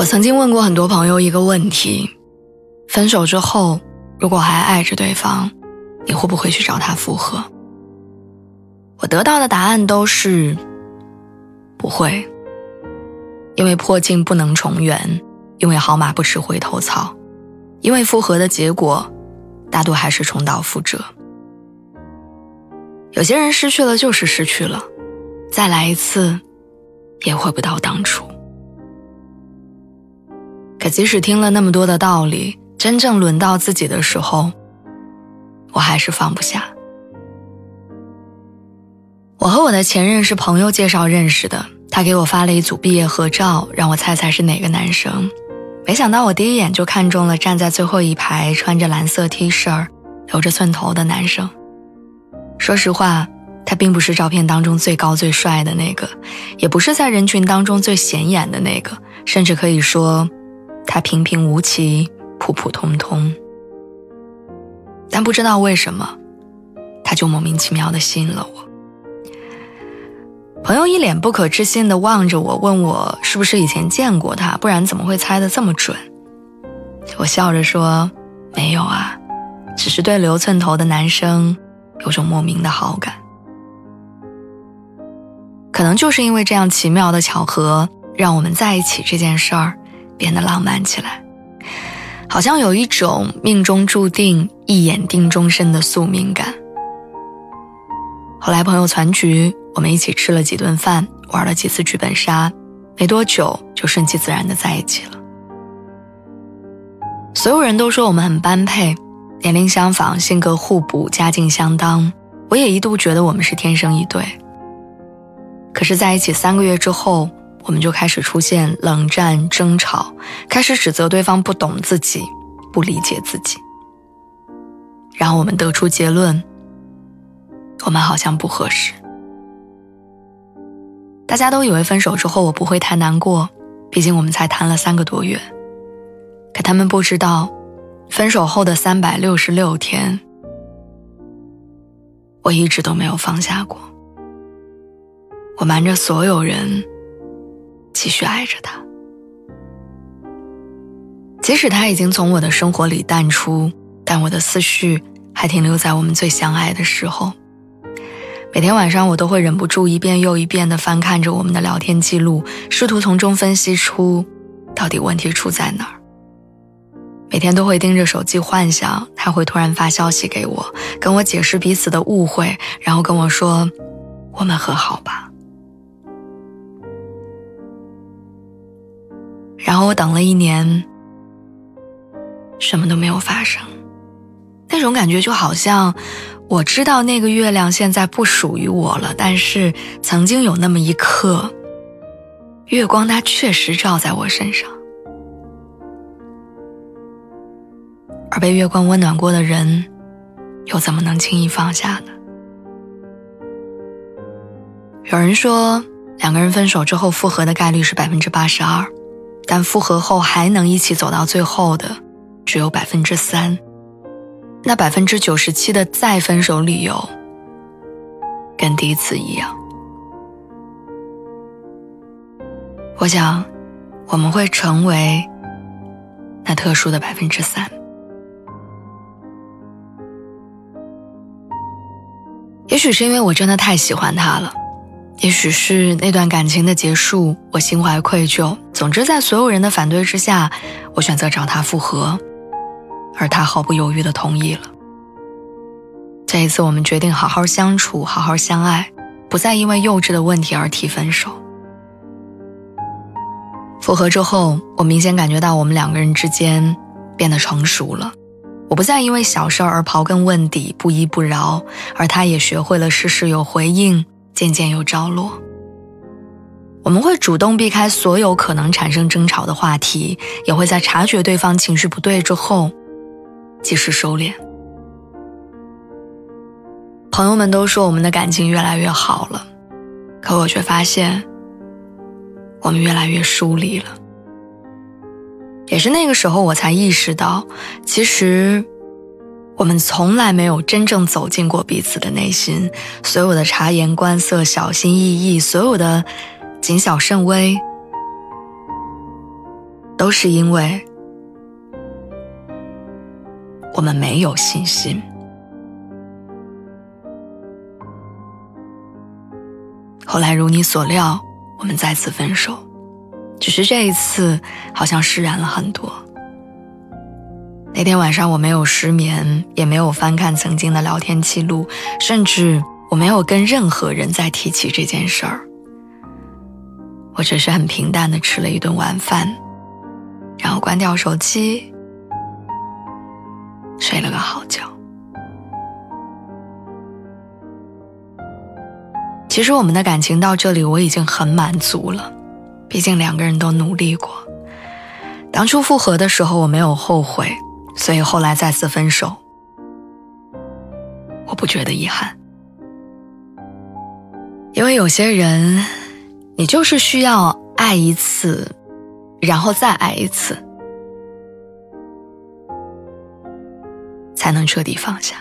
我曾经问过很多朋友一个问题：分手之后，如果还爱着对方，你会不会去找他复合？我得到的答案都是不会，因为破镜不能重圆，因为好马不吃回头草，因为复合的结果大多还是重蹈覆辙。有些人失去了就是失去了，再来一次也回不到当初。可即使听了那么多的道理，真正轮到自己的时候，我还是放不下。我和我的前任是朋友介绍认识的，他给我发了一组毕业合照，让我猜猜是哪个男生。没想到我第一眼就看中了站在最后一排、穿着蓝色 T 恤、留着寸头的男生。说实话，他并不是照片当中最高最帅的那个，也不是在人群当中最显眼的那个，甚至可以说。他平平无奇，普普通通，但不知道为什么，他就莫名其妙的吸引了我。朋友一脸不可置信的望着我，问我是不是以前见过他，不然怎么会猜的这么准？我笑着说：“没有啊，只是对留寸头的男生有种莫名的好感。可能就是因为这样奇妙的巧合，让我们在一起这件事儿。”变得浪漫起来，好像有一种命中注定、一眼定终身的宿命感。后来朋友团聚，我们一起吃了几顿饭，玩了几次剧本杀，没多久就顺其自然的在一起了。所有人都说我们很般配，年龄相仿，性格互补，家境相当。我也一度觉得我们是天生一对。可是在一起三个月之后。我们就开始出现冷战、争吵，开始指责对方不懂自己，不理解自己。然后我们得出结论：我们好像不合适。大家都以为分手之后我不会太难过，毕竟我们才谈了三个多月。可他们不知道，分手后的三百六十六天，我一直都没有放下过。我瞒着所有人。继续爱着他，即使他已经从我的生活里淡出，但我的思绪还停留在我们最相爱的时候。每天晚上，我都会忍不住一遍又一遍地翻看着我们的聊天记录，试图从中分析出到底问题出在哪儿。每天都会盯着手机，幻想他会突然发消息给我，跟我解释彼此的误会，然后跟我说：“我们和好吧。”我等了一年，什么都没有发生。那种感觉就好像，我知道那个月亮现在不属于我了，但是曾经有那么一刻，月光它确实照在我身上。而被月光温暖过的人，又怎么能轻易放下呢？有人说，两个人分手之后复合的概率是百分之八十二。但复合后还能一起走到最后的，只有百分之三。那百分之九十七的再分手理由，跟第一次一样。我想，我们会成为那特殊的百分之三。也许是因为我真的太喜欢他了。也许是那段感情的结束，我心怀愧疚。总之，在所有人的反对之下，我选择找他复合，而他毫不犹豫地同意了。这一次，我们决定好好相处，好好相爱，不再因为幼稚的问题而提分手。复合之后，我明显感觉到我们两个人之间变得成熟了。我不再因为小事而刨根问底、不依不饶，而他也学会了事事有回应。渐渐又着落。我们会主动避开所有可能产生争吵的话题，也会在察觉对方情绪不对之后，及时收敛。朋友们都说我们的感情越来越好了，可我却发现，我们越来越疏离了。也是那个时候，我才意识到，其实我们从来没有真正走进过彼此的内心，所有的察言观色、小心翼翼，所有的。谨小慎微，都是因为我们没有信心。后来如你所料，我们再次分手，只是这一次好像释然了很多。那天晚上我没有失眠，也没有翻看曾经的聊天记录，甚至我没有跟任何人再提起这件事儿。我只是很平淡的吃了一顿晚饭，然后关掉手机，睡了个好觉。其实我们的感情到这里我已经很满足了，毕竟两个人都努力过。当初复合的时候我没有后悔，所以后来再次分手，我不觉得遗憾，因为有些人。你就是需要爱一次，然后再爱一次，才能彻底放下。